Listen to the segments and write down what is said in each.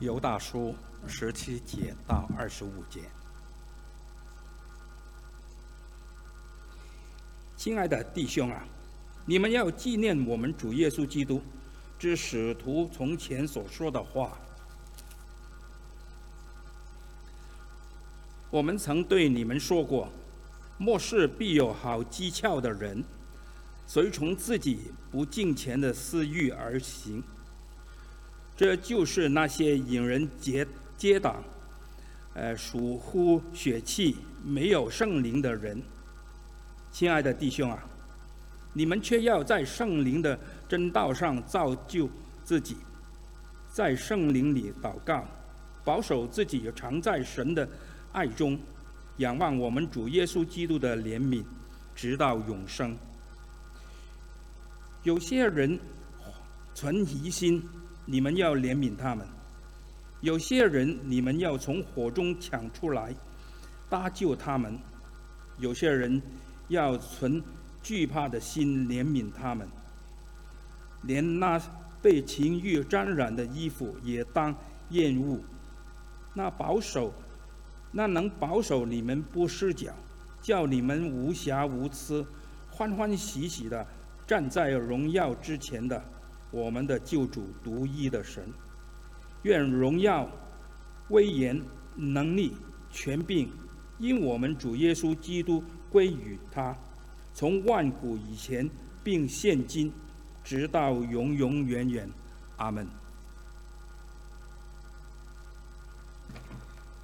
犹大书十七节到二十五节，亲爱的弟兄啊，你们要纪念我们主耶稣基督之使徒从前所说的话。我们曾对你们说过，末世必有好讥诮的人，随从自己不敬虔的私欲而行。这就是那些引人结结党，呃，属乎血气、没有圣灵的人。亲爱的弟兄啊，你们却要在圣灵的真道上造就自己，在圣灵里祷告，保守自己常在神的爱中，仰望我们主耶稣基督的怜悯，直到永生。有些人存疑心。你们要怜悯他们。有些人，你们要从火中抢出来，搭救他们；有些人，要存惧怕的心怜悯他们。连那被情欲沾染的衣服也当厌恶。那保守，那能保守你们不失脚，叫你们无瑕无疵，欢欢喜喜的站在荣耀之前的。我们的救主独一的神，愿荣耀、威严、能力、权柄，因我们主耶稣基督归于他，从万古以前，并现今，直到永永远远。阿门。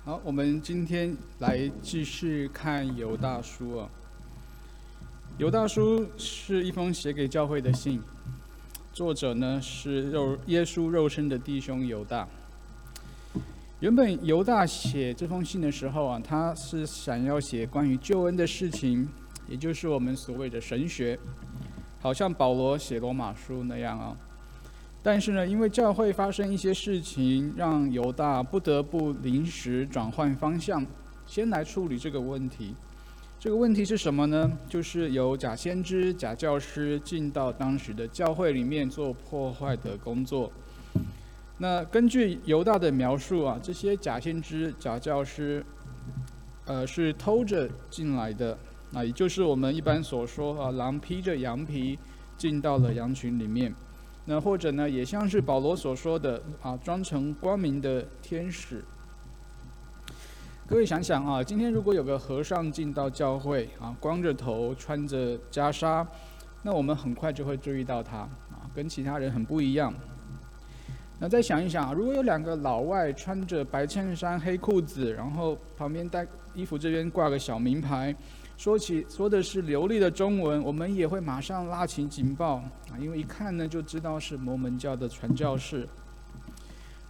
好，我们今天来继续看犹大书啊。犹大书是一封写给教会的信。作者呢是肉耶稣肉身的弟兄犹大。原本犹大写这封信的时候啊，他是想要写关于救恩的事情，也就是我们所谓的神学，好像保罗写罗马书那样啊。但是呢，因为教会发生一些事情，让犹大不得不临时转换方向，先来处理这个问题。这个问题是什么呢？就是有假先知、假教师进到当时的教会里面做破坏的工作。那根据犹大的描述啊，这些假先知、假教师，呃，是偷着进来的，那也就是我们一般所说啊，狼披着羊皮进到了羊群里面。那或者呢，也像是保罗所说的啊，装成光明的天使。各位想想啊，今天如果有个和尚进到教会啊，光着头，穿着袈裟，那我们很快就会注意到他啊，跟其他人很不一样。那再想一想，如果有两个老外穿着白衬衫、黑裤子，然后旁边带衣服这边挂个小名牌，说起说的是流利的中文，我们也会马上拉起警报啊，因为一看呢就知道是摩门教的传教士。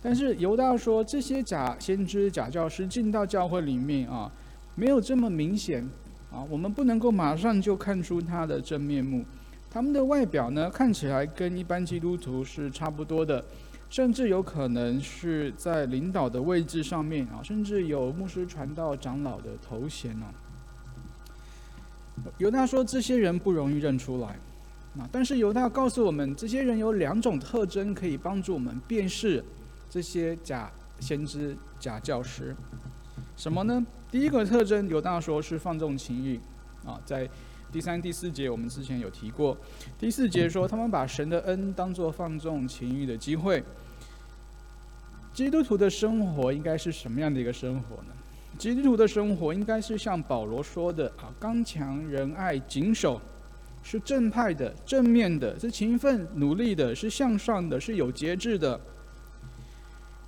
但是犹大说，这些假先知、假教师进到教会里面啊，没有这么明显啊，我们不能够马上就看出他的真面目。他们的外表呢，看起来跟一般基督徒是差不多的，甚至有可能是在领导的位置上面啊，甚至有牧师、传道、长老的头衔哦。犹大说，这些人不容易认出来啊，但是犹大告诉我们，这些人有两种特征可以帮助我们辨识。这些假先知、假教师，什么呢？第一个特征，犹大说是放纵情欲啊，在第三、第四节我们之前有提过。第四节说，他们把神的恩当作放纵情欲的机会。基督徒的生活应该是什么样的一个生活呢？基督徒的生活应该是像保罗说的啊，刚强、仁爱、谨守，是正派的、正面的，是勤奋努力的，是向上的，是有节制的。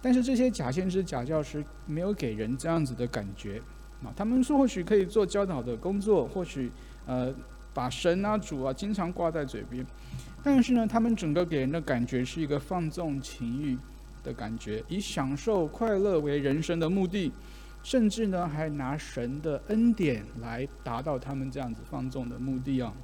但是这些假先知、假教师没有给人这样子的感觉啊，他们说或许可以做教导的工作，或许呃把神啊、主啊经常挂在嘴边，但是呢，他们整个给人的感觉是一个放纵情欲的感觉，以享受快乐为人生的目的，甚至呢还拿神的恩典来达到他们这样子放纵的目的啊。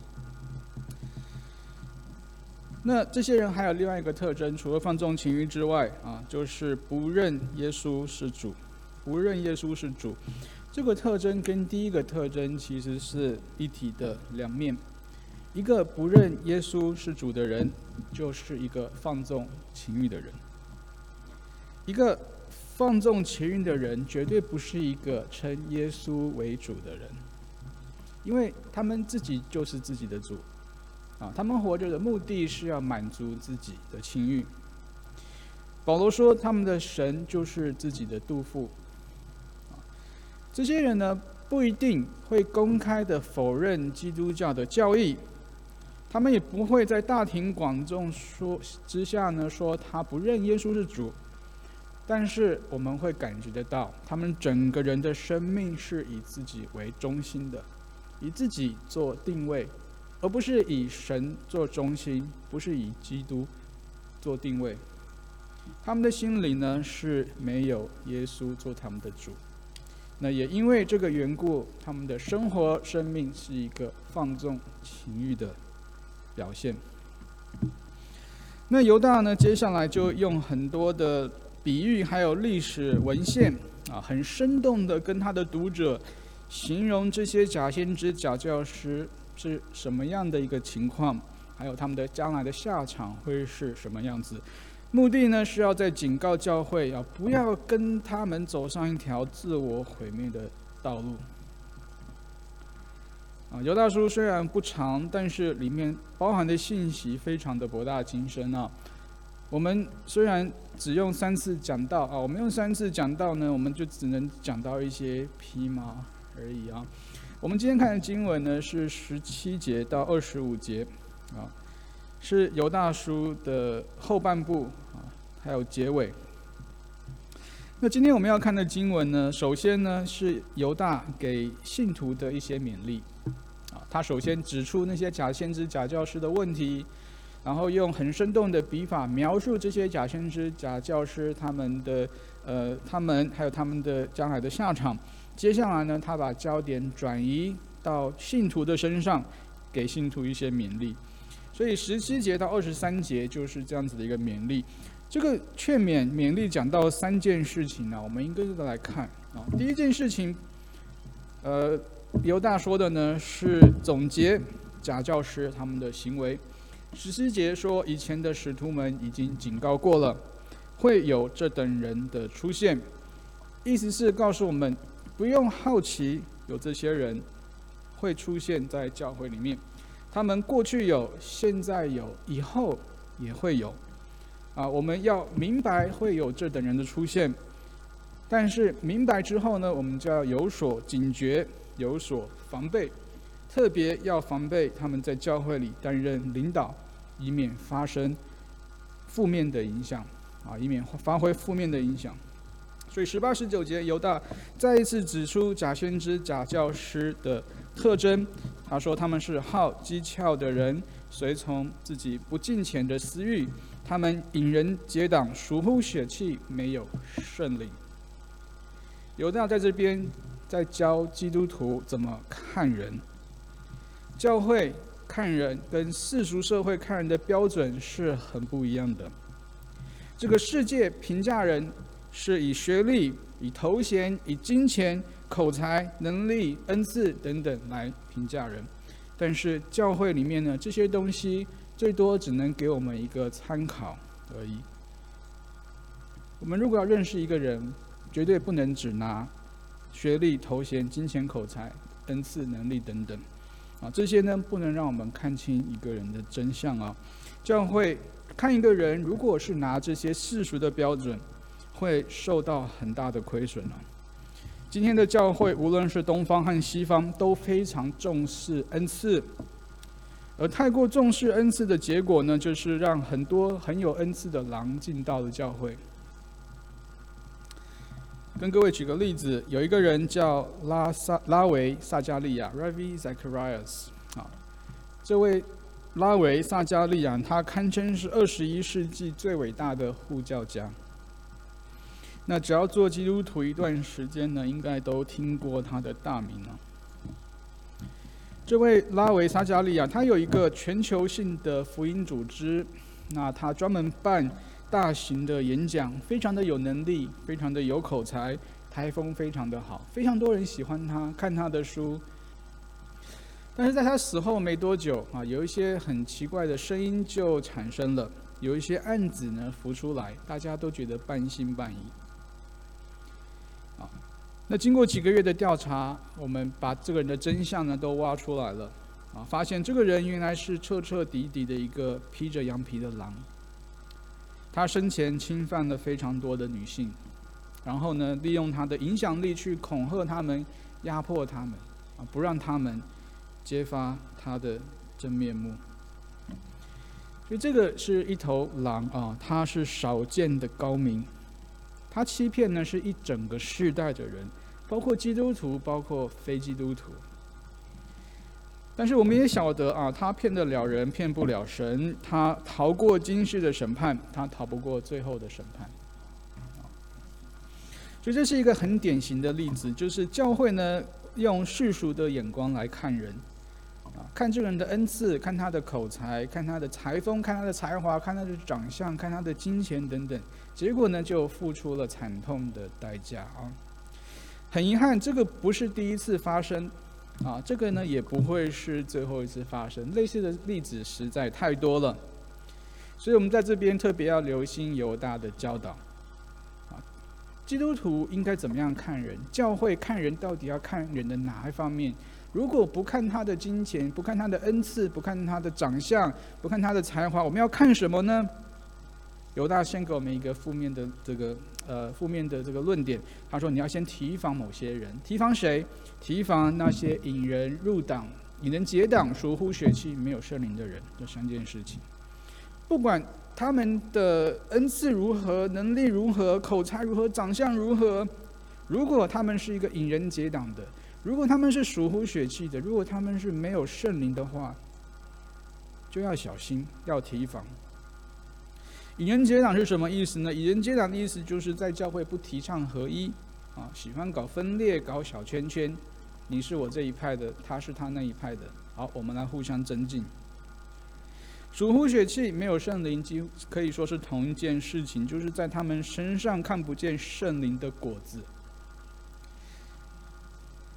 那这些人还有另外一个特征，除了放纵情欲之外，啊，就是不认耶稣是主，不认耶稣是主。这个特征跟第一个特征其实是一体的两面。一个不认耶稣是主的人，就是一个放纵情欲的人。一个放纵情欲的人，绝对不是一个称耶稣为主的人，因为他们自己就是自己的主，啊，他们活着的目的是要满足自己的情欲。保罗说，他们的神就是自己的杜甫。这些人呢，不一定会公开的否认基督教的教义，他们也不会在大庭广众说之下呢说他不认耶稣是主，但是我们会感觉得到，他们整个人的生命是以自己为中心的，以自己做定位，而不是以神做中心，不是以基督做定位。他们的心里呢是没有耶稣做他们的主。那也因为这个缘故，他们的生活生命是一个放纵情欲的表现。那犹大呢，接下来就用很多的比喻，还有历史文献啊，很生动的跟他的读者形容这些假先知、假教师是什么样的一个情况，还有他们的将来的下场会是什么样子。目的呢，是要在警告教会，啊，不要跟他们走上一条自我毁灭的道路。啊，犹大书虽然不长，但是里面包含的信息非常的博大精深啊。我们虽然只用三次讲到啊，我们用三次讲到呢，我们就只能讲到一些皮毛而已啊。我们今天看的经文呢，是十七节到二十五节啊。是犹大书的后半部啊，还有结尾。那今天我们要看的经文呢，首先呢是犹大给信徒的一些勉励啊。他首先指出那些假先知、假教师的问题，然后用很生动的笔法描述这些假先知、假教师他们的呃，他们还有他们的将来的下场。接下来呢，他把焦点转移到信徒的身上，给信徒一些勉励。所以十七节到二十三节就是这样子的一个勉励。这个劝勉勉励讲到三件事情呢，我们应该都来看啊。第一件事情，呃，犹大说的呢是总结假教师他们的行为。十七节说以前的使徒们已经警告过了，会有这等人的出现，意思是告诉我们不用好奇有这些人会出现在教会里面。他们过去有，现在有，以后也会有，啊，我们要明白会有这等人的出现，但是明白之后呢，我们就要有所警觉，有所防备，特别要防备他们在教会里担任领导，以免发生负面的影响，啊，以免发挥负面的影响。所以十八、十九节，犹大再一次指出假先知、假教师的特征。他说他们是好机巧的人，随从自己不敬虔的私欲，他们引人结党，疏忽血气，没有圣灵。犹大在这边在教基督徒怎么看人。教会看人跟世俗社会看人的标准是很不一样的。这个世界评价人是以学历、以头衔、以金钱。口才、能力、恩赐等等来评价人，但是教会里面呢，这些东西最多只能给我们一个参考而已。我们如果要认识一个人，绝对不能只拿学历、头衔、金钱、口才、恩赐、能力等等，啊，这些呢不能让我们看清一个人的真相啊。教会看一个人，如果是拿这些世俗的标准，会受到很大的亏损啊。今天的教会，无论是东方和西方，都非常重视恩赐，而太过重视恩赐的结果呢，就是让很多很有恩赐的狼进到了教会。跟各位举个例子，有一个人叫拉萨拉维萨加利亚 （Ravi Zacharias） 啊，这位拉维萨加利亚，他堪称是二十一世纪最伟大的护教家。那只要做基督徒一段时间呢，应该都听过他的大名了。这位拉维萨加利亚，他有一个全球性的福音组织，那他专门办大型的演讲，非常的有能力，非常的有口才，台风非常的好，非常多人喜欢他，看他的书。但是在他死后没多久啊，有一些很奇怪的声音就产生了。有一些案子呢浮出来，大家都觉得半信半疑。那经过几个月的调查，我们把这个人的真相呢都挖出来了，啊，发现这个人原来是彻彻底底的一个披着羊皮的狼。他生前侵犯了非常多的女性，然后呢，利用他的影响力去恐吓他们、压迫他们，啊，不让他们揭发他的真面目。所以这个是一头狼啊，它是少见的高明。他欺骗呢是一整个世代的人，包括基督徒，包括非基督徒。但是我们也晓得啊，他骗得了人，骗不了神。他逃过今世的审判，他逃不过最后的审判。所以这是一个很典型的例子，就是教会呢用世俗的眼光来看人，看这个人的恩赐，看他的口才，看他的才风，看他的才华，看他的长相，看他的金钱等等，结果呢就付出了惨痛的代价啊。很遗憾，这个不是第一次发生。啊，这个呢也不会是最后一次发生，类似的例子实在太多了，所以我们在这边特别要留心犹大的教导。啊，基督徒应该怎么样看人？教会看人到底要看人的哪一方面？如果不看他的金钱，不看他的恩赐，不看他的长相，不看他的才华，我们要看什么呢？犹大先给我们一个负面的这个呃负面的这个论点，他说你要先提防某些人，提防谁？提防那些引人入党、引人结党、疏忽血气、没有圣灵的人。这三件事情，不管他们的恩赐如何、能力如何、口才如何、长相如何，如果他们是一个引人结党的，如果他们是属乎血气的，如果他们是没有圣灵的话，就要小心，要提防。以人结党是什么意思呢？以人结党的意思就是在教会不提倡合一，啊，喜欢搞分裂、搞小圈圈。你是我这一派的，他是他那一派的。好，我们来互相增进。属乎血气，没有圣灵，几乎可以说是同一件事情，就是在他们身上看不见圣灵的果子。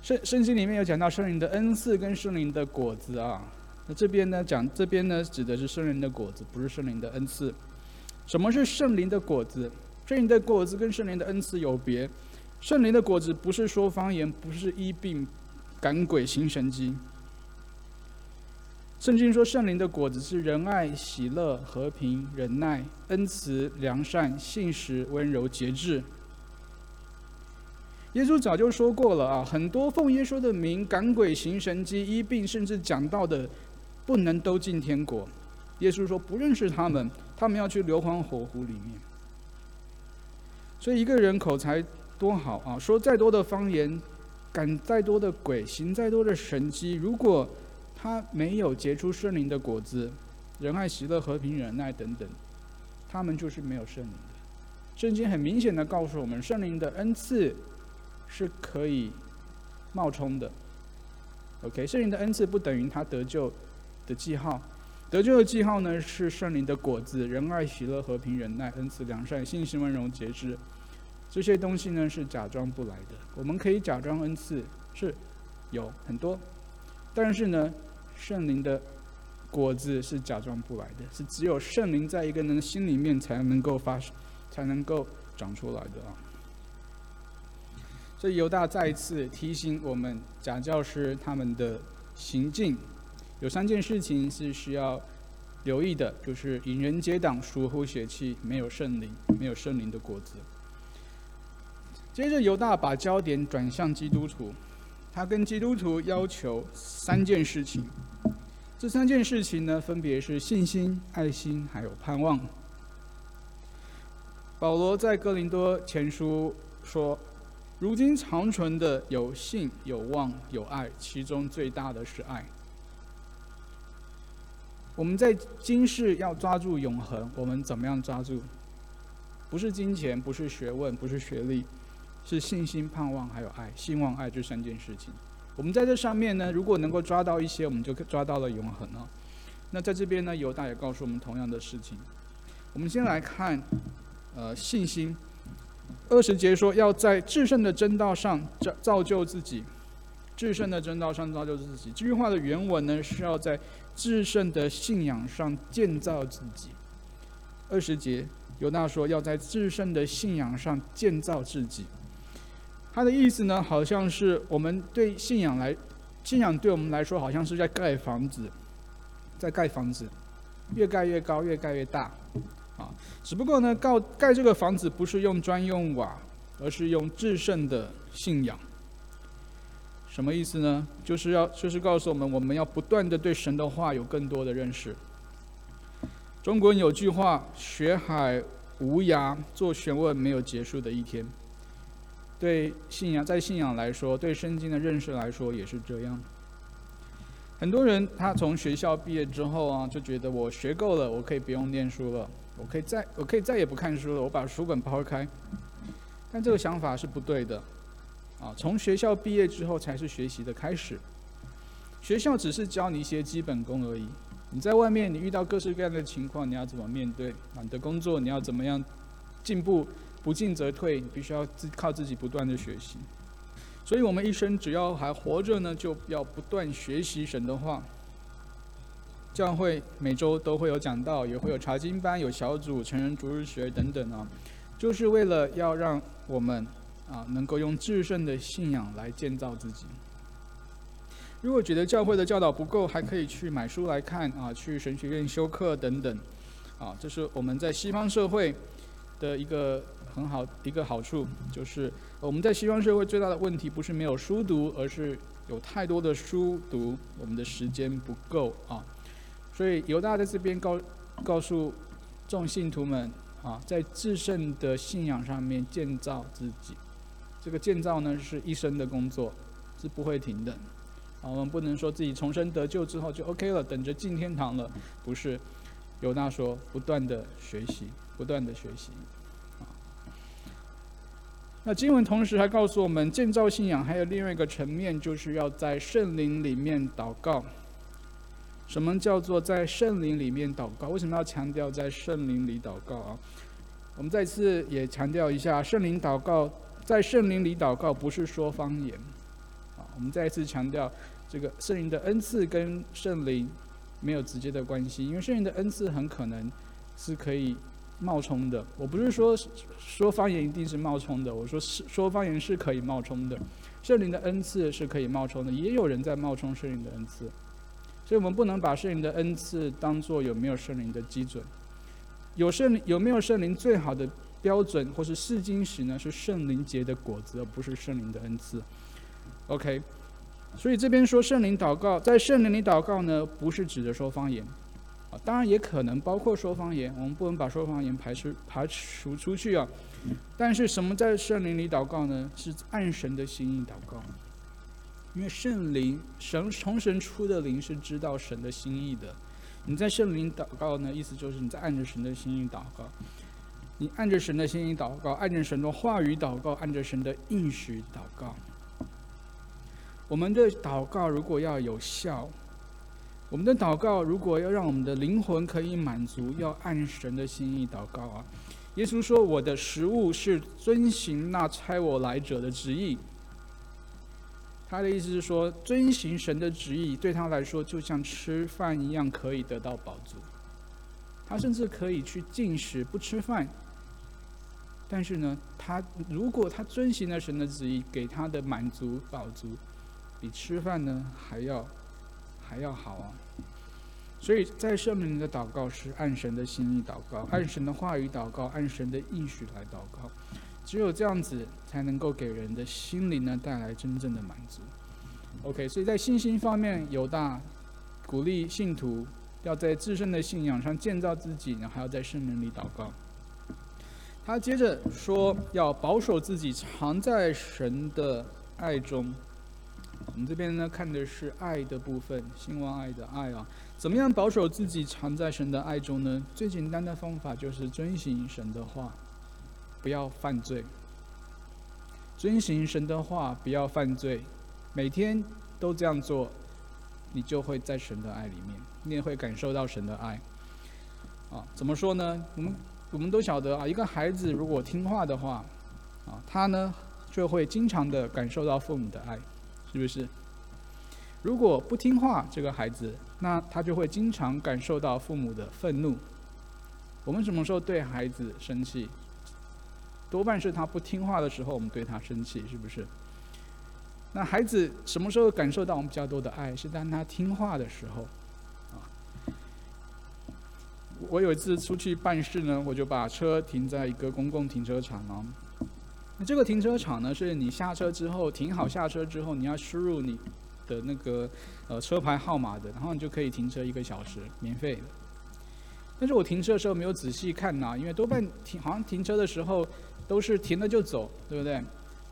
圣圣经里面有讲到圣灵的恩赐跟圣灵的果子啊。那这边呢讲，这边呢指的是圣灵的果子，不是圣灵的恩赐。什么是圣灵的果子？圣灵的果子跟圣灵的恩赐有别。圣灵的果子不是说方言，不是医病、赶鬼、行神迹。圣经说，圣灵的果子是仁爱、喜乐、和平、忍耐、恩慈、良善、信实、温柔、节制。耶稣早就说过了啊，很多奉耶稣的名赶鬼、行神迹、医病，甚至讲到的不能都进天国。耶稣说不认识他们。他们要去硫磺火湖里面，所以一个人口才多好啊，说再多的方言，赶再多的鬼，行再多的神迹，如果他没有结出圣灵的果子，仁爱、喜乐、和平、忍耐等等，他们就是没有圣灵的。圣经很明显的告诉我们，圣灵的恩赐是可以冒充的。OK，圣灵的恩赐不等于他得救的记号。得救的记号呢，是圣灵的果子：仁爱、喜乐、和平、忍耐、恩慈、良善、信心、温柔、节制。这些东西呢，是假装不来的。我们可以假装恩赐，是有很多，但是呢，圣灵的果子是假装不来的，是只有圣灵在一个人的心里面才能够发，才能够长出来的啊。所以犹大再次提醒我们假教师他们的行径。有三件事情是需要留意的，就是引人结党、疏忽血气、没有圣灵、没有圣灵的果子。接着犹大把焦点转向基督徒，他跟基督徒要求三件事情。这三件事情呢，分别是信心、爱心，还有盼望。保罗在哥林多前书说：“如今长存的有信、有望、有爱，其中最大的是爱。”我们在今世要抓住永恒，我们怎么样抓住？不是金钱，不是学问，不是学历，是信心、盼望还有爱。信望爱这三件事情，我们在这上面呢，如果能够抓到一些，我们就抓到了永恒了。那在这边呢，犹大也告诉我们同样的事情。我们先来看，呃，信心。二十节说要在至圣的真道上造造就自己，至圣的真道上造就自己。这句话的原文呢是要在。至圣的信仰上建造自己，二十节，犹大说要在至圣的信仰上建造自己。他的意思呢，好像是我们对信仰来，信仰对我们来说，好像是在盖房子，在盖房子，越盖越高，越盖越大，啊，只不过呢，盖盖这个房子不是用砖用瓦，而是用至圣的信仰。什么意思呢？就是要就是告诉我们，我们要不断的对神的话有更多的认识。中国人有句话：“学海无涯，做学问没有结束的一天。”对信仰，在信仰来说，对圣经的认识来说也是这样。很多人他从学校毕业之后啊，就觉得我学够了，我可以不用念书了，我可以再我可以再也不看书了，我把书本抛开。但这个想法是不对的。啊，从学校毕业之后才是学习的开始。学校只是教你一些基本功而已。你在外面，你遇到各式各样的情况，你要怎么面对？啊，你的工作你要怎么样进步？不进则退，你必须要自靠自己不断的学习。所以，我们一生只要还活着呢，就要不断学习神的话。教会每周都会有讲道，也会有查经班、有小组、成人逐日学等等啊，就是为了要让我们。啊，能够用至圣的信仰来建造自己。如果觉得教会的教导不够，还可以去买书来看啊，去神学院修课等等。啊，这是我们在西方社会的一个很好一个好处，就是我们在西方社会最大的问题不是没有书读，而是有太多的书读，我们的时间不够啊。所以犹大在这边告告诉众信徒们啊，在至圣的信仰上面建造自己。这个建造呢是一生的工作，是不会停的。啊，我们不能说自己重生得救之后就 OK 了，等着进天堂了。不是，犹大说不断的学习，不断的学习。啊，那经文同时还告诉我们，建造信仰还有另外一个层面，就是要在圣灵里面祷告。什么叫做在圣灵里面祷告？为什么要强调在圣灵里祷告啊？我们再次也强调一下，圣灵祷告。在圣灵里祷告不是说方言，啊，我们再一次强调，这个圣灵的恩赐跟圣灵没有直接的关系，因为圣灵的恩赐很可能是可以冒充的。我不是说说方言一定是冒充的，我说是说方言是可以冒充的，圣灵的恩赐是可以冒充的，也有人在冒充圣灵的恩赐，所以我们不能把圣灵的恩赐当做有没有圣灵的基准，有圣灵有没有圣灵最好的。标准或是试金石呢，是圣灵结的果子，而不是圣灵的恩赐。OK，所以这边说圣灵祷告，在圣灵里祷告呢，不是指的说方言啊，当然也可能包括说方言，我们不能把说方言排除排除出去啊。但是什么在圣灵里祷告呢？是按神的心意祷告，因为圣灵神从神出的灵是知道神的心意的。你在圣灵祷告呢，意思就是你在按着神的心意祷告。你按着神的心意祷告，按着神的话语祷告，按着神的应许祷告。我们的祷告如果要有效，我们的祷告如果要让我们的灵魂可以满足，要按神的心意祷告啊！耶稣说：“我的食物是遵行那差我来者的旨意。”他的意思是说，遵行神的旨意对他来说就像吃饭一样，可以得到饱足。他甚至可以去进食不吃饭。但是呢，他如果他遵循了神的旨意，给他的满足饱足，比吃饭呢还要还要好啊！所以在圣灵的祷告是按神的心意祷告，按神的话语祷告，按神的应许来祷告。只有这样子，才能够给人的心灵呢带来真正的满足。OK，所以在信心方面，犹大鼓励信徒要在自身的信仰上建造自己，然后还要在圣灵里祷告。他接着说：“要保守自己，藏在神的爱中。”我们这边呢看的是爱的部分，兴旺爱的爱啊。怎么样保守自己藏在神的爱中呢？最简单的方法就是遵行神的话，不要犯罪。遵行神的话，不要犯罪，每天都这样做，你就会在神的爱里面，你也会感受到神的爱。啊，怎么说呢？我们。我们都晓得啊，一个孩子如果听话的话，啊，他呢就会经常的感受到父母的爱，是不是？如果不听话，这个孩子，那他就会经常感受到父母的愤怒。我们什么时候对孩子生气？多半是他不听话的时候，我们对他生气，是不是？那孩子什么时候感受到我们比较多的爱？是当他听话的时候，啊。我有一次出去办事呢，我就把车停在一个公共停车场啊。那这个停车场呢，是你下车之后停好下车之后，你要输入你的那个呃车牌号码的，然后你就可以停车一个小时，免费的。但是我停车的时候没有仔细看呐，因为多半停好像停车的时候都是停了就走，对不对？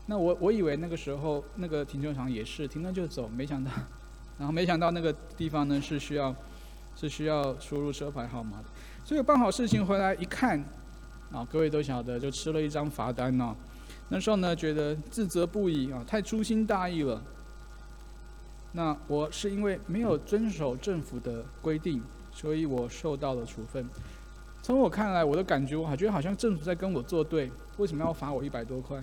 那我我以为那个时候那个停车场也是停了就走，没想到，然后没想到那个地方呢是需要是需要输入车牌号码的，所以办好事情回来一看，啊，各位都晓得就吃了一张罚单呢。那时候呢觉得自责不已啊，太粗心大意了。那我是因为没有遵守政府的规定，所以我受到了处分。从我看来，我的感觉，我觉得好像政府在跟我作对，为什么要罚我一百多块？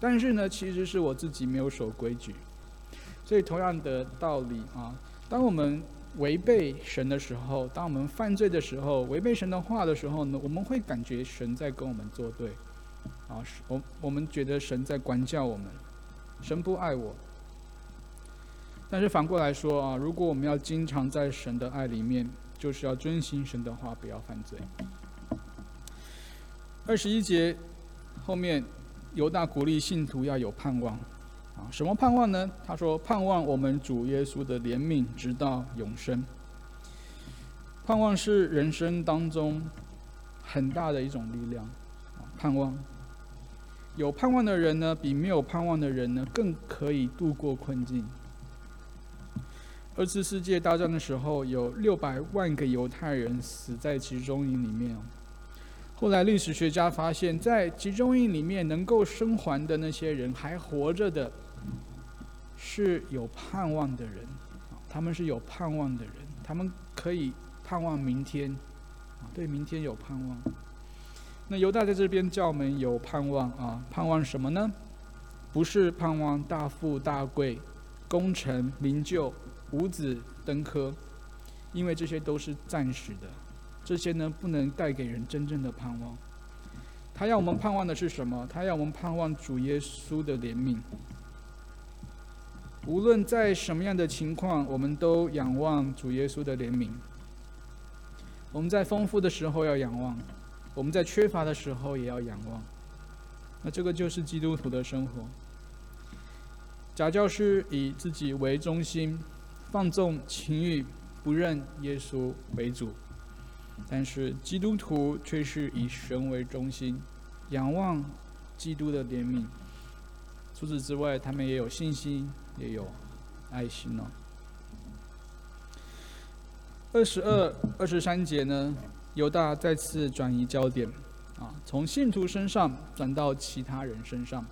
但是呢，其实是我自己没有守规矩，所以同样的道理啊，当我们违背神的时候，当我们犯罪的时候，违背神的话的时候呢，我们会感觉神在跟我们作对，啊，我我们觉得神在管教我们，神不爱我。但是反过来说啊，如果我们要经常在神的爱里面，就是要遵行神的话，不要犯罪。二十一节后面。犹大鼓励信徒要有盼望，啊，什么盼望呢？他说：“盼望我们主耶稣的怜悯，直到永生。盼望是人生当中很大的一种力量，啊，盼望。有盼望的人呢，比没有盼望的人呢，更可以度过困境。二次世界大战的时候，有六百万个犹太人死在集中营里面。”后来，历史学家发现，在集中营里面能够生还的那些人，还活着的，是有盼望的人，他们是有盼望的人，他们可以盼望明天，对明天有盼望。那犹大在这边叫我们有盼望啊，盼望什么呢？不是盼望大富大贵、功成名就、五子登科，因为这些都是暂时的。这些呢，不能带给人真正的盼望。他要我们盼望的是什么？他要我们盼望主耶稣的怜悯。无论在什么样的情况，我们都仰望主耶稣的怜悯。我们在丰富的时候要仰望，我们在缺乏的时候也要仰望。那这个就是基督徒的生活。假教师以自己为中心，放纵情欲，不认耶稣为主。但是基督徒却是以神为中心，仰望基督的怜悯。除此之外，他们也有信心，也有爱心呢。二十二、二十三节呢，犹大再次转移焦点，啊，从信徒身上转到其他人身上，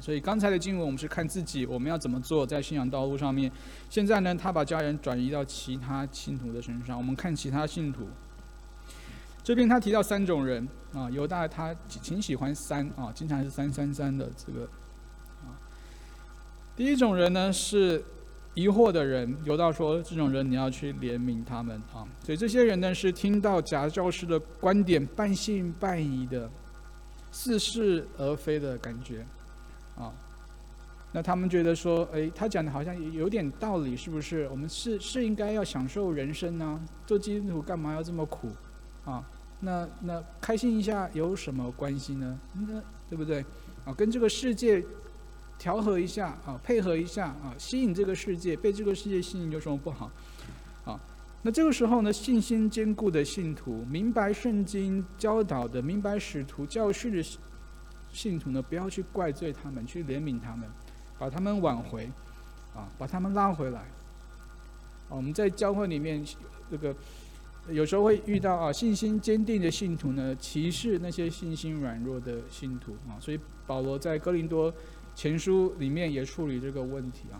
所以刚才的经文我们是看自己，我们要怎么做在信仰道路上面。现在呢，他把家人转移到其他信徒的身上，我们看其他信徒。这边他提到三种人啊，犹大他挺喜欢三啊，经常是三三三的这个啊。第一种人呢是疑惑的人，犹大说这种人你要去怜悯他们啊。所以这些人呢是听到假教师的观点半信半疑的，似是而非的感觉啊。那他们觉得说，哎，他讲的好像有点道理，是不是？我们是是应该要享受人生呢？做基督徒干嘛要这么苦？啊，那那开心一下有什么关系呢？那对不对？啊，跟这个世界调和一下啊，配合一下啊，吸引这个世界，被这个世界吸引有什么不好？啊，那这个时候呢，信心坚固的信徒，明白圣经教导的，明白使徒教训的信徒呢，不要去怪罪他们，去怜悯他们，把他们挽回，啊，把他们拉回来。啊我们在教会里面这个。有时候会遇到啊，信心坚定的信徒呢，歧视那些信心软弱的信徒啊，所以保罗在哥林多前书里面也处理这个问题啊。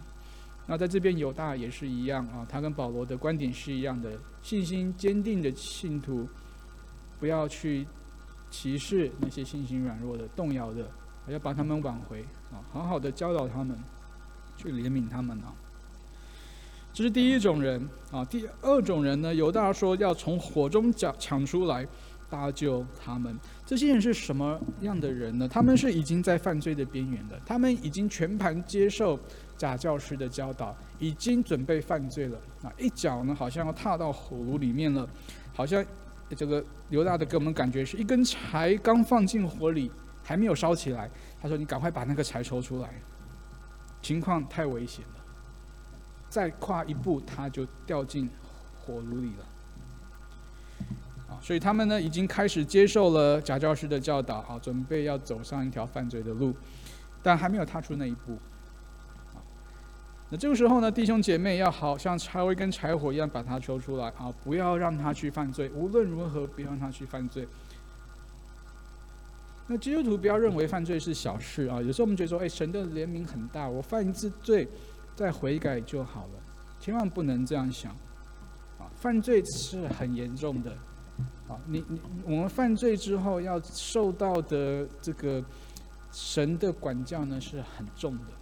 那在这边犹大也是一样啊，他跟保罗的观点是一样的，信心坚定的信徒不要去歧视那些信心软弱的、动摇的，要把他们挽回啊，好好的教导他们，去怜悯他们啊。这是第一种人啊，第二种人呢？犹大说要从火中抢抢出来，搭救他们。这些人是什么样的人呢？他们是已经在犯罪的边缘的，他们已经全盘接受假教师的教导，已经准备犯罪了。啊，一脚呢，好像要踏到火炉里面了，好像这个刘大的给我们感觉是一根柴刚放进火里，还没有烧起来。他说：“你赶快把那个柴抽出来，情况太危险了，再跨一步他就掉进火炉里了。”所以他们呢，已经开始接受了假教师的教导，啊，准备要走上一条犯罪的路，但还没有踏出那一步。那这个时候呢，弟兄姐妹要好像柴灰跟柴火一样把它抽出来，啊，不要让他去犯罪，无论如何不要让他去犯罪。那基督徒不要认为犯罪是小事啊，有时候我们觉得说，哎，神的怜悯很大，我犯一次罪，再悔改就好了，千万不能这样想，啊，犯罪是很严重的。啊，你你我们犯罪之后要受到的这个神的管教呢是很重的，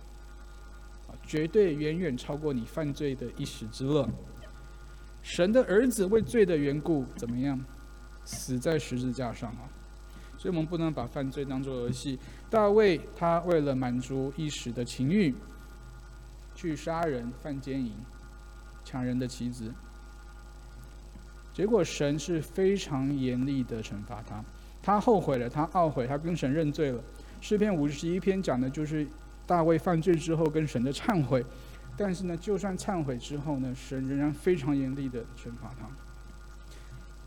绝对远远超过你犯罪的一时之乐。神的儿子为罪的缘故怎么样，死在十字架上啊？所以我们不能把犯罪当作儿戏。大卫他为了满足一时的情欲，去杀人、犯奸淫、抢人的妻子。结果神是非常严厉的惩罚他，他后悔了，他懊悔，他跟神认罪了。诗篇五十一篇讲的就是大卫犯罪之后跟神的忏悔，但是呢，就算忏悔之后呢，神仍然非常严厉的惩罚他。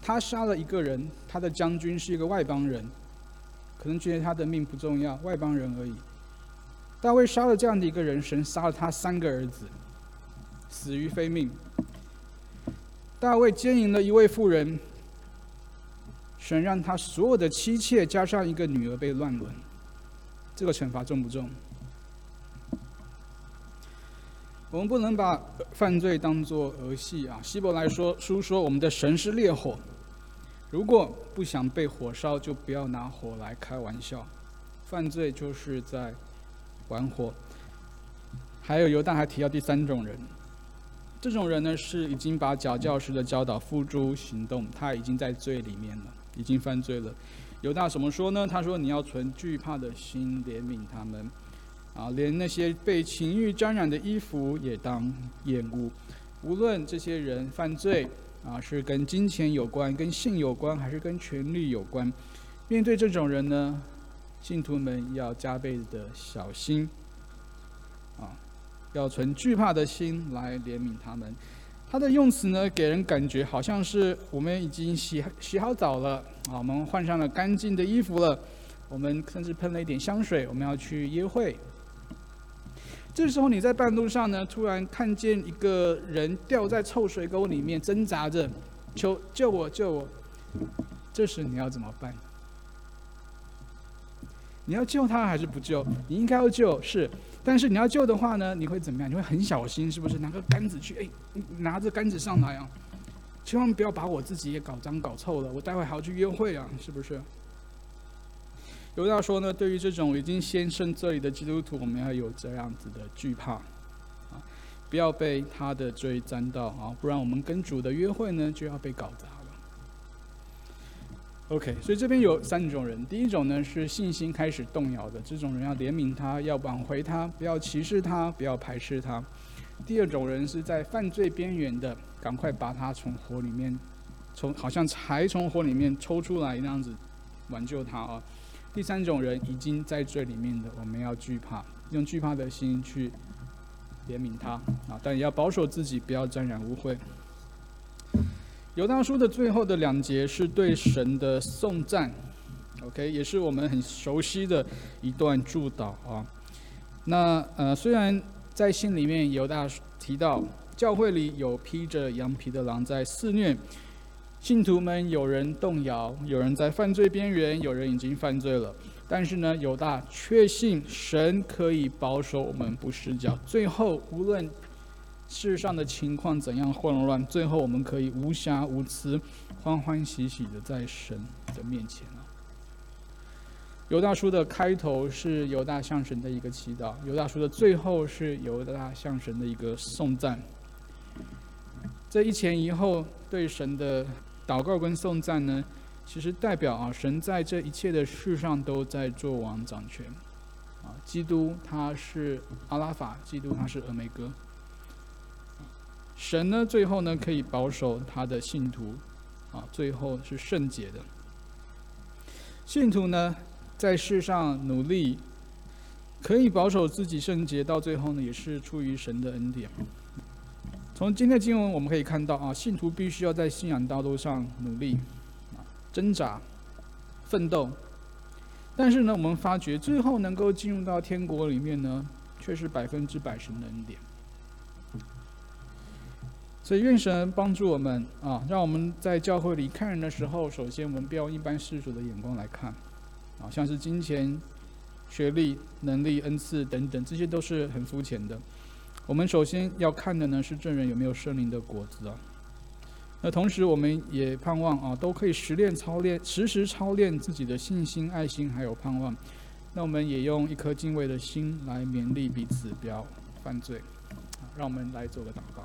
他杀了一个人，他的将军是一个外邦人，可能觉得他的命不重要，外邦人而已。大卫杀了这样的一个人，神杀了他三个儿子，死于非命。大卫奸淫了一位妇人，神让他所有的妻妾加上一个女儿被乱伦，这个惩罚重不重？我们不能把犯罪当作儿戏啊！希伯来说书说，我们的神是烈火，如果不想被火烧，就不要拿火来开玩笑。犯罪就是在玩火。还有犹大还提到第三种人。这种人呢，是已经把假教师的教导付诸行动，他已经在罪里面了，已经犯罪了。犹大怎么说呢？他说：“你要存惧怕的心，怜悯他们，啊，连那些被情欲沾染的衣服也当厌恶。无论这些人犯罪，啊，是跟金钱有关、跟性有关，还是跟权力有关，面对这种人呢，信徒们要加倍的小心。”啊要存惧怕的心来怜悯他们。他的用词呢，给人感觉好像是我们已经洗洗好澡了啊，我们换上了干净的衣服了，我们甚至喷了一点香水，我们要去约会。这时候你在半路上呢，突然看见一个人掉在臭水沟里面挣扎着，求救我救我！这时你要怎么办？你要救他还是不救？你应该要救，是。但是你要救的话呢，你会怎么样？你会很小心，是不是？拿个杆子去，哎，拿着杆子上来啊！千万不要把我自己也搞脏搞臭了，我待会还要去约会啊，是不是？犹大说呢，对于这种已经先生这里的基督徒，我们要有这样子的惧怕啊，不要被他的罪沾到啊，不然我们跟主的约会呢就要被搞砸了。OK，所以这边有三种人。第一种呢是信心开始动摇的，这种人要怜悯他，要挽回他，不要歧视他，不要排斥他。第二种人是在犯罪边缘的，赶快把他从火里面，从好像才从火里面抽出来那样子挽救他啊。第三种人已经在这里面的，我们要惧怕，用惧怕的心去怜悯他啊，但也要保守自己，不要沾染污秽。犹大书的最后的两节是对神的颂赞，OK，也是我们很熟悉的一段祝祷啊。那呃，虽然在信里面犹大提到教会里有披着羊皮的狼在肆虐，信徒们有人动摇，有人在犯罪边缘，有人已经犯罪了，但是呢，犹大确信神可以保守我们不失脚，最后无论。世上的情况怎样混乱，最后我们可以无瑕无疵、欢欢喜喜的在神的面前啊。犹大书的开头是犹大向神的一个祈祷，犹大书的最后是犹大向神的一个颂赞。这一前一后对神的祷告跟颂赞呢，其实代表啊，神在这一切的事上都在做王掌权。啊，基督他是阿拉法，基督他是俄梅戈。神呢，最后呢可以保守他的信徒，啊，最后是圣洁的。信徒呢，在世上努力，可以保守自己圣洁，到最后呢，也是出于神的恩典。从今天的经文我们可以看到啊，信徒必须要在信仰道路上努力，啊，挣扎、奋斗。但是呢，我们发觉最后能够进入到天国里面呢，却是百分之百神的恩典。所以愿神帮助我们啊，让我们在教会里看人的时候，首先我们不要用一般世俗的眼光来看，啊，像是金钱、学历、能力、恩赐等等，这些都是很肤浅的。我们首先要看的呢是证人有没有生灵的果子啊。那同时我们也盼望啊，都可以实练操练，时时操练自己的信心、爱心还有盼望。那我们也用一颗敬畏的心来勉励彼此，不要犯罪。让我们来做个祷告。